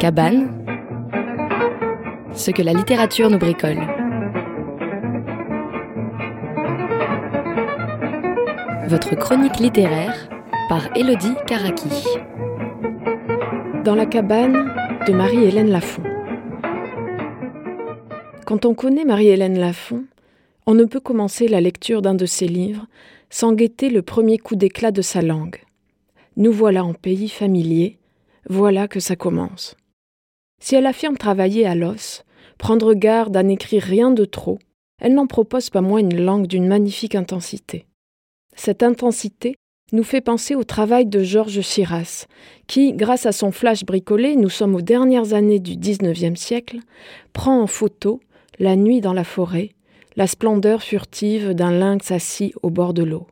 Cabane, ce que la littérature nous bricole. Votre chronique littéraire par Élodie Karaki. Dans la cabane de Marie-Hélène Lafont. Quand on connaît Marie-Hélène Lafont, on ne peut commencer la lecture d'un de ses livres sans guetter le premier coup d'éclat de sa langue. Nous voilà en pays familier, voilà que ça commence. Si elle affirme travailler à l'os, prendre garde à n'écrire rien de trop, elle n'en propose pas moins une langue d'une magnifique intensité. Cette intensité nous fait penser au travail de Georges Chiras, qui, grâce à son flash bricolé, nous sommes aux dernières années du XIXe siècle, prend en photo, la nuit dans la forêt, la splendeur furtive d'un lynx assis au bord de l'eau.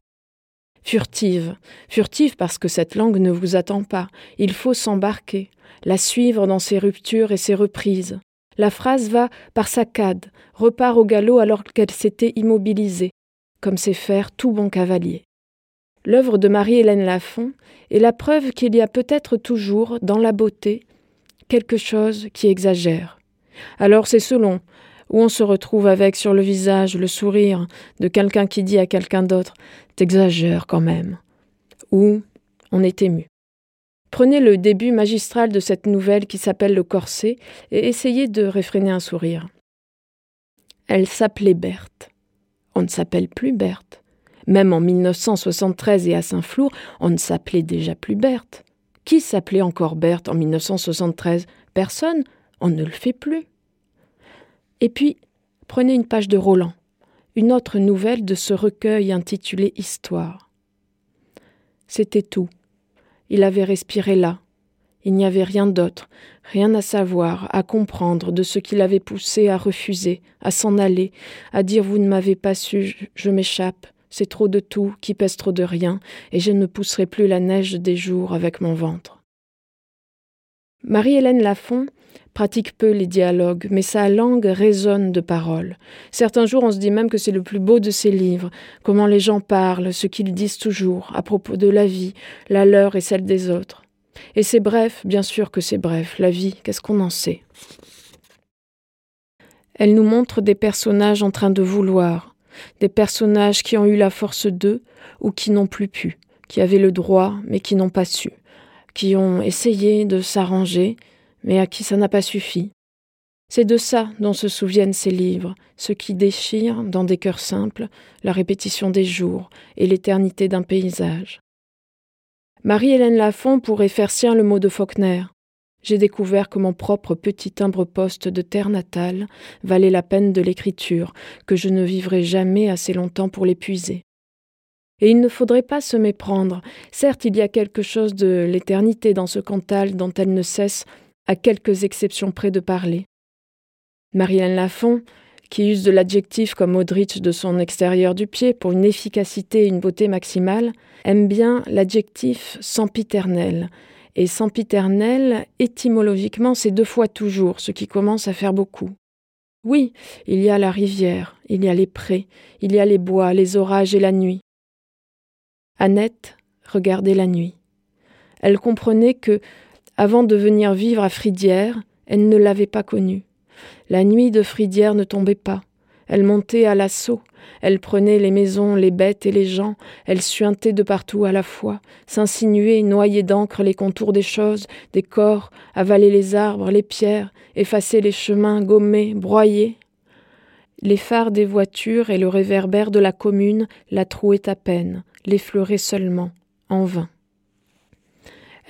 Furtive, furtive parce que cette langue ne vous attend pas, il faut s'embarquer, la suivre dans ses ruptures et ses reprises. La phrase va par saccades, repart au galop alors qu'elle s'était immobilisée, comme sait faire tout bon cavalier. L'œuvre de Marie-Hélène Lafont est la preuve qu'il y a peut-être toujours, dans la beauté, quelque chose qui exagère. Alors c'est selon, où on se retrouve avec sur le visage le sourire de quelqu'un qui dit à quelqu'un d'autre T'exagères quand même. Ou on est ému. Prenez le début magistral de cette nouvelle qui s'appelle Le Corset et essayez de réfréner un sourire. Elle s'appelait Berthe. On ne s'appelle plus Berthe. Même en 1973 et à Saint-Flour, on ne s'appelait déjà plus Berthe. Qui s'appelait encore Berthe en 1973 Personne. On ne le fait plus. Et puis, prenez une page de Roland, une autre nouvelle de ce recueil intitulé Histoire. C'était tout. Il avait respiré là. Il n'y avait rien d'autre, rien à savoir, à comprendre de ce qui l'avait poussé à refuser, à s'en aller, à dire Vous ne m'avez pas su, je m'échappe, c'est trop de tout, qui pèse trop de rien, et je ne pousserai plus la neige des jours avec mon ventre. Marie-Hélène Lafont pratique peu les dialogues, mais sa langue résonne de paroles. Certains jours, on se dit même que c'est le plus beau de ses livres, comment les gens parlent, ce qu'ils disent toujours, à propos de la vie, la leur et celle des autres. Et c'est bref, bien sûr que c'est bref, la vie, qu'est-ce qu'on en sait? Elle nous montre des personnages en train de vouloir, des personnages qui ont eu la force d'eux ou qui n'ont plus pu, qui avaient le droit mais qui n'ont pas su, qui ont essayé de s'arranger mais à qui ça n'a pas suffi. C'est de ça dont se souviennent ces livres, ce qui déchire, dans des cœurs simples, la répétition des jours et l'éternité d'un paysage. Marie-Hélène Lafont pourrait faire sien le mot de Faulkner. J'ai découvert que mon propre petit timbre-poste de terre natale valait la peine de l'écriture, que je ne vivrais jamais assez longtemps pour l'épuiser. Et il ne faudrait pas se méprendre. Certes, il y a quelque chose de l'éternité dans ce Cantal dont elle ne cesse à quelques exceptions près de parler. Marianne Lafont, qui use de l'adjectif comme Audrich de son extérieur du pied pour une efficacité et une beauté maximale, aime bien l'adjectif sempiternel. Et sempiternel, étymologiquement, c'est deux fois toujours, ce qui commence à faire beaucoup. Oui, il y a la rivière, il y a les prés, il y a les bois, les orages et la nuit. Annette regardait la nuit. Elle comprenait que avant de venir vivre à Fridière, elle ne l'avait pas connue. La nuit de Fridière ne tombait pas. Elle montait à l'assaut, elle prenait les maisons, les bêtes et les gens, elle suintait de partout à la fois, s'insinuait, noyait d'encre les contours des choses, des corps, avalait les arbres, les pierres, effaçait les chemins, gommait, broyait. Les phares des voitures et le réverbère de la commune la trouaient à peine, l'effleuraient seulement, en vain.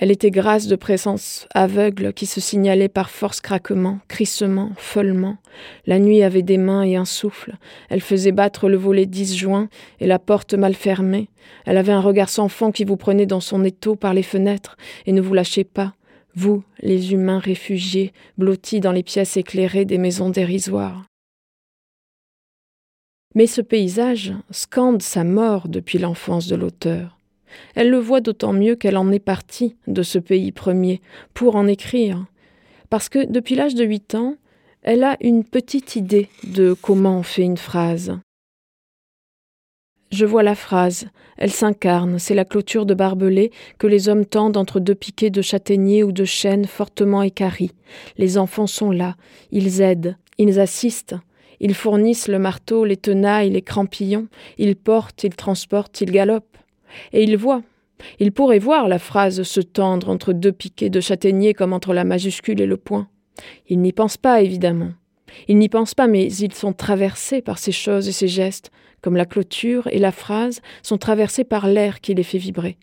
Elle était grâce de présence aveugle qui se signalait par force craquement, crissement, follement. La nuit avait des mains et un souffle. Elle faisait battre le volet disjoint et la porte mal fermée. Elle avait un regard sans fond qui vous prenait dans son étau par les fenêtres et ne vous lâchait pas. Vous, les humains réfugiés, blottis dans les pièces éclairées des maisons dérisoires. Mais ce paysage scande sa mort depuis l'enfance de l'auteur. Elle le voit d'autant mieux qu'elle en est partie de ce pays premier pour en écrire, parce que depuis l'âge de huit ans, elle a une petite idée de comment on fait une phrase. Je vois la phrase. Elle s'incarne, c'est la clôture de barbelés que les hommes tendent entre deux piquets de châtaigniers ou de chênes fortement écaris. Les enfants sont là, ils aident, ils assistent, ils fournissent le marteau, les tenailles, les crampillons, ils portent, ils transportent, ils galopent. Et ils voient. Ils pourraient voir la phrase se tendre entre deux piquets de châtaigniers comme entre la majuscule et le point. Ils n'y pensent pas, évidemment. Ils n'y pensent pas, mais ils sont traversés par ces choses et ces gestes, comme la clôture et la phrase sont traversés par l'air qui les fait vibrer.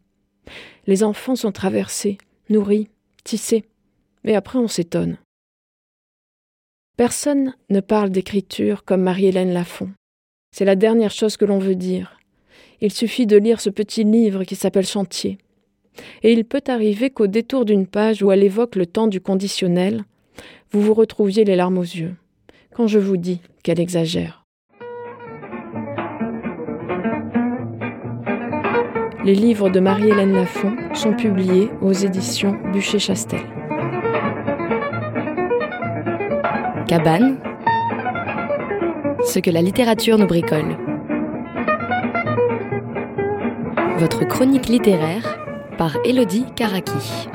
Les enfants sont traversés, nourris, tissés, mais après on s'étonne. Personne ne parle d'écriture comme Marie-Hélène Lafont. C'est la dernière chose que l'on veut dire. Il suffit de lire ce petit livre qui s'appelle Chantier. Et il peut arriver qu'au détour d'une page où elle évoque le temps du conditionnel, vous vous retrouviez les larmes aux yeux, quand je vous dis qu'elle exagère. Les livres de Marie-Hélène Lafont sont publiés aux éditions Bûcher-Chastel. Ce que la littérature nous bricole. Votre chronique littéraire par Elodie Karaki.